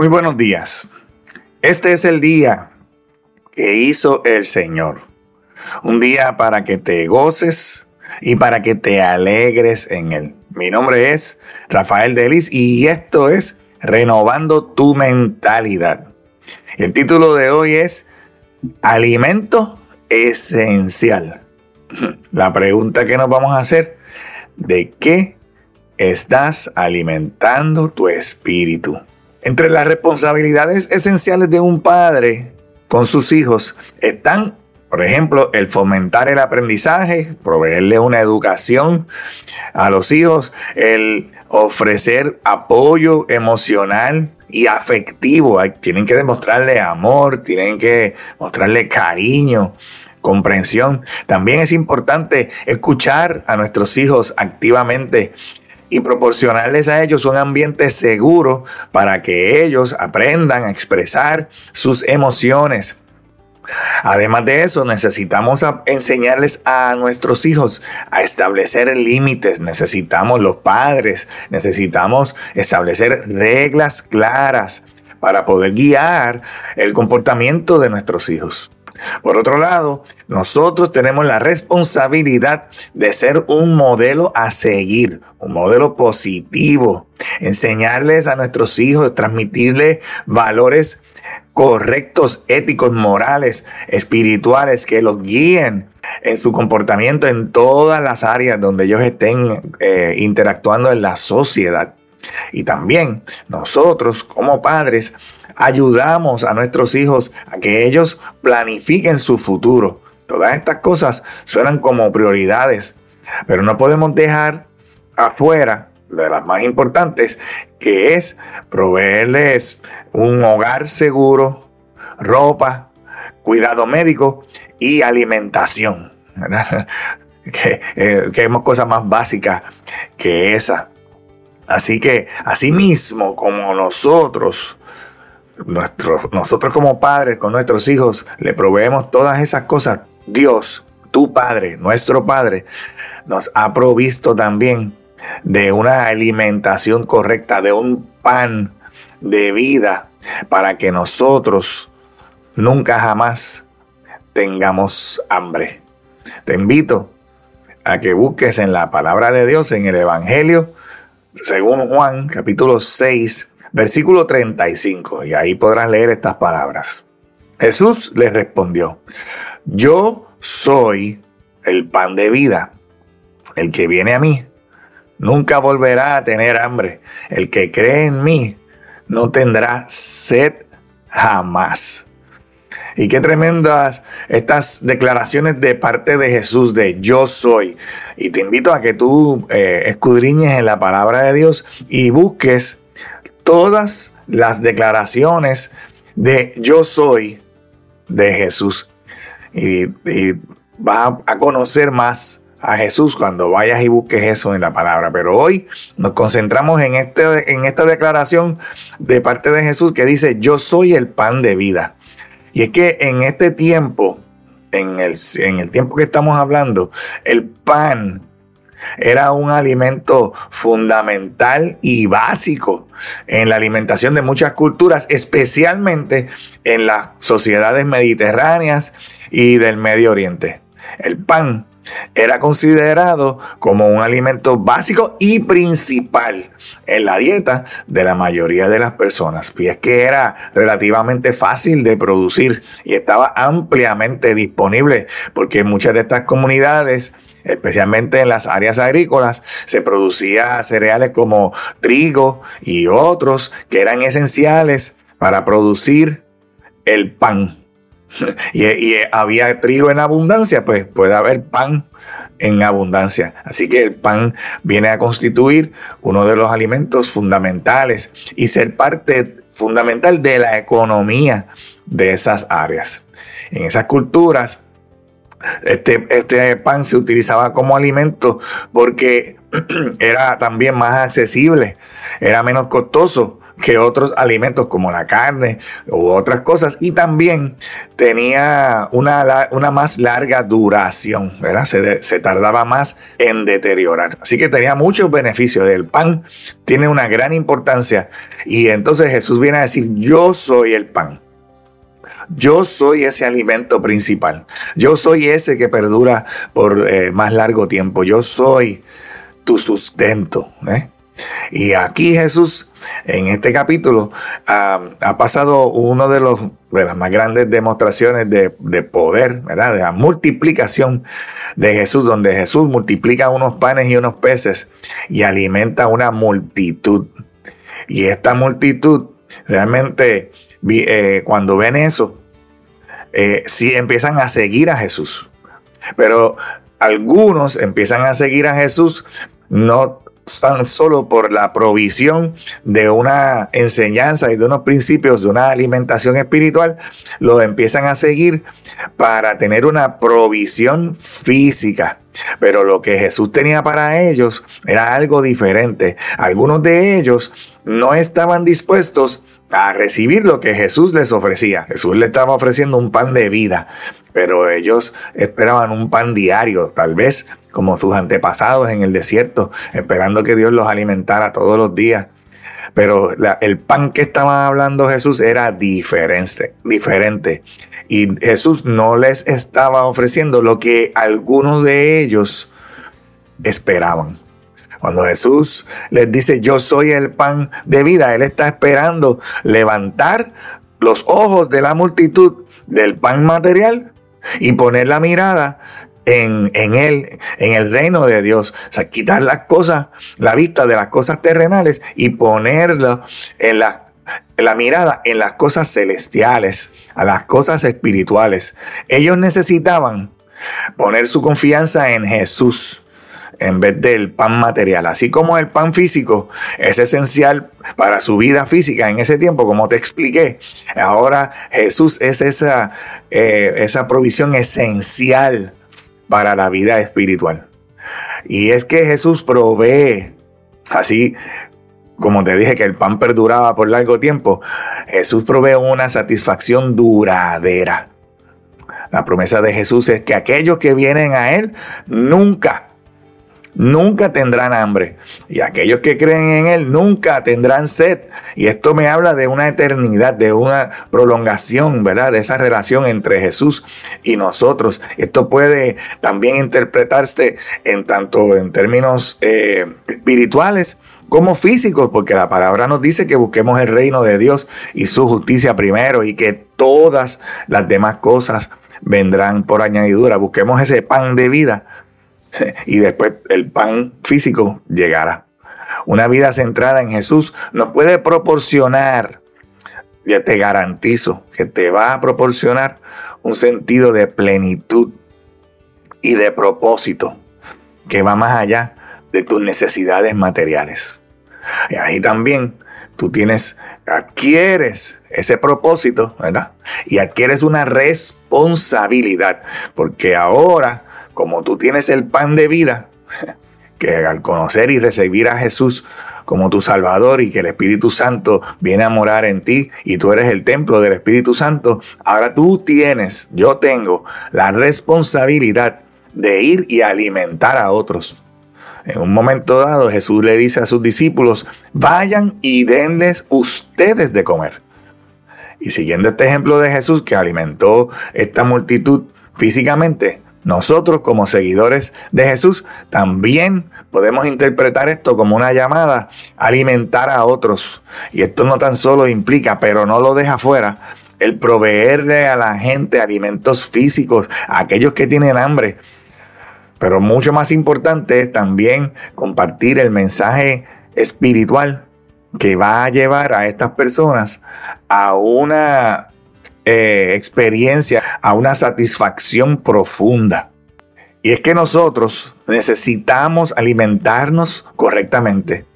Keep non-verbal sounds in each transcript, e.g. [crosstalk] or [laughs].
Muy buenos días. Este es el día que hizo el Señor. Un día para que te goces y para que te alegres en él. Mi nombre es Rafael Delis y esto es Renovando tu mentalidad. El título de hoy es Alimento esencial. [laughs] La pregunta que nos vamos a hacer, ¿de qué estás alimentando tu espíritu? Entre las responsabilidades esenciales de un padre con sus hijos están, por ejemplo, el fomentar el aprendizaje, proveerle una educación a los hijos, el ofrecer apoyo emocional y afectivo. Tienen que demostrarle amor, tienen que mostrarle cariño, comprensión. También es importante escuchar a nuestros hijos activamente y proporcionarles a ellos un ambiente seguro para que ellos aprendan a expresar sus emociones. Además de eso, necesitamos enseñarles a nuestros hijos a establecer límites. Necesitamos los padres, necesitamos establecer reglas claras para poder guiar el comportamiento de nuestros hijos. Por otro lado, nosotros tenemos la responsabilidad de ser un modelo a seguir, un modelo positivo, enseñarles a nuestros hijos, transmitirles valores correctos, éticos, morales, espirituales, que los guíen en su comportamiento en todas las áreas donde ellos estén eh, interactuando en la sociedad. Y también nosotros como padres ayudamos a nuestros hijos a que ellos planifiquen su futuro. Todas estas cosas suenan como prioridades, pero no podemos dejar afuera de las más importantes, que es proveerles un hogar seguro, ropa, cuidado médico y alimentación. [laughs] que, eh, que cosas más básicas que esa. Así que, asimismo, como nosotros, nosotros como padres, con nuestros hijos, le proveemos todas esas cosas, Dios, tu Padre, nuestro Padre, nos ha provisto también de una alimentación correcta, de un pan de vida, para que nosotros nunca jamás tengamos hambre. Te invito a que busques en la palabra de Dios, en el Evangelio, según Juan capítulo 6, versículo 35, y ahí podrás leer estas palabras. Jesús les respondió, yo soy el pan de vida. El que viene a mí nunca volverá a tener hambre. El que cree en mí no tendrá sed jamás. Y qué tremendas estas declaraciones de parte de Jesús de yo soy. Y te invito a que tú eh, escudriñes en la palabra de Dios y busques todas las declaraciones de yo soy de Jesús. Y, vas a conocer más a Jesús cuando vayas y busques eso en la palabra. Pero hoy nos concentramos en, este, en esta declaración de parte de Jesús que dice, yo soy el pan de vida. Y es que en este tiempo, en el, en el tiempo que estamos hablando, el pan era un alimento fundamental y básico en la alimentación de muchas culturas, especialmente en las sociedades mediterráneas y del Medio Oriente. El pan era considerado como un alimento básico y principal en la dieta de la mayoría de las personas. Y es que era relativamente fácil de producir y estaba ampliamente disponible porque muchas de estas comunidades especialmente en las áreas agrícolas, se producía cereales como trigo y otros que eran esenciales para producir el pan. [laughs] y, había trigo en abundancia, pues puede haber pan en abundancia. Así que el pan viene a constituir uno de los alimentos fundamentales y ser parte fundamental de la economía de esas áreas. En esas culturas, este, este pan se utilizaba como alimento porque [clears throat] era también más accesible, era menos costoso que otros alimentos como la carne u otras cosas y también tenía una, una más larga duración, ¿verdad? Se, tardaba más en deteriorar. Así que tenía muchos beneficios. El pan tiene una gran importancia y entonces Jesús viene a decir, yo soy el pan. Yo soy ese alimento principal. Yo soy ese que perdura por eh, más largo tiempo. Yo soy tu sustento. ¿eh? Y aquí Jesús, en este capítulo, ha pasado uno de, las más grandes demostraciones de, poder, de la multiplicación de Jesús, donde Jesús multiplica unos panes y unos peces y alimenta una multitud. Y esta multitud realmente, eh, cuando ven eso, eh, sí empiezan a seguir a Jesús. Pero algunos empiezan a seguir a Jesús no tan solo por la provisión de una enseñanza y de unos principios de una alimentación espiritual, lo empiezan a seguir para tener una provisión física. Pero lo que Jesús tenía para ellos era algo diferente. Algunos de ellos no estaban dispuestos a recibir lo que Jesús les ofrecía. Jesús les estaba ofreciendo un pan de vida, pero ellos esperaban un pan diario, tal vez como sus antepasados en el desierto, esperando que Dios los alimentara todos los días. Pero el pan que estaba hablando Jesús era diferente, diferente. Y Jesús no les estaba ofreciendo lo que algunos de ellos esperaban. Cuando Jesús les dice, yo soy el pan de vida, Él está esperando levantar los ojos de la multitud del pan material y poner la mirada en, Él, en el reino de Dios. O sea, quitar las cosas, la vista de las cosas terrenales y ponerla en la mirada en las cosas celestiales, a las cosas espirituales. Ellos necesitaban poner su confianza en Jesús en vez del pan material. Así como el pan físico es esencial para su vida física en ese tiempo, como te expliqué, ahora Jesús es esa, eh, esa provisión esencial para la vida espiritual. Y es que Jesús provee, así como te dije que el pan perduraba por largo tiempo, Jesús provee una satisfacción duradera. La promesa de Jesús es que aquellos que vienen a Él nunca nunca tendrán hambre. Y aquellos que creen en Él nunca tendrán sed. Y esto me habla de una eternidad, de una prolongación, ¿verdad? De esa relación entre Jesús y nosotros. Esto puede también interpretarse en tanto en términos eh, espirituales como físicos, porque la palabra nos dice que busquemos el reino de Dios y su justicia primero y que todas las demás cosas vendrán por añadidura. Busquemos ese pan de vida [laughs] y después el pan físico llegará. Una vida centrada en Jesús nos puede proporcionar, ya te garantizo que te va a proporcionar un sentido de plenitud y de propósito que va más allá de tus necesidades materiales. Y ahí también tú tienes, adquieres ese propósito, ¿verdad? Y adquieres una responsabilidad, porque ahora como tú tienes el pan de vida, [laughs] que al conocer y recibir a Jesús como tu Salvador y que el Espíritu Santo viene a morar en ti y tú eres el templo del Espíritu Santo, ahora tú tienes, yo tengo la responsabilidad de ir y alimentar a otros. En un momento dado Jesús le dice a sus discípulos, vayan y denles ustedes de comer. Y siguiendo este ejemplo de Jesús que alimentó esta multitud físicamente, nosotros como seguidores de Jesús también podemos interpretar esto como una llamada a alimentar a otros. Y esto no tan solo implica, pero no lo deja fuera, el proveerle a la gente alimentos físicos, a aquellos que tienen hambre. Pero mucho más importante es también compartir el mensaje espiritual que va a llevar a estas personas a una eh, experiencia, a una satisfacción profunda. Y es que nosotros necesitamos alimentarnos correctamente.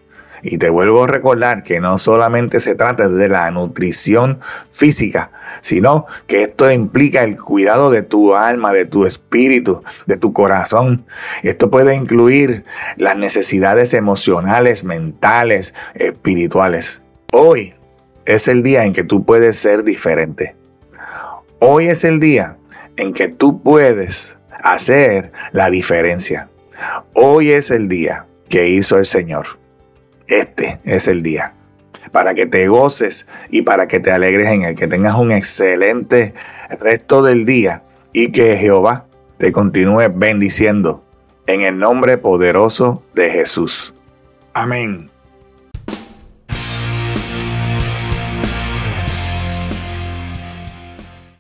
Y te vuelvo a recordar que no solamente se trata de la nutrición física, sino que esto implica el cuidado de tu alma, de tu espíritu, de tu corazón. Esto puede incluir las necesidades emocionales, mentales, espirituales. Hoy es el día en que tú puedes ser diferente. Hoy es el día en que tú puedes hacer la diferencia. Hoy es el día que hizo el Señor. Este es el día para que te goces y para que te alegres en el que tengas un excelente resto del día y que Jehová te continúe bendiciendo en el nombre poderoso de Jesús. Amén.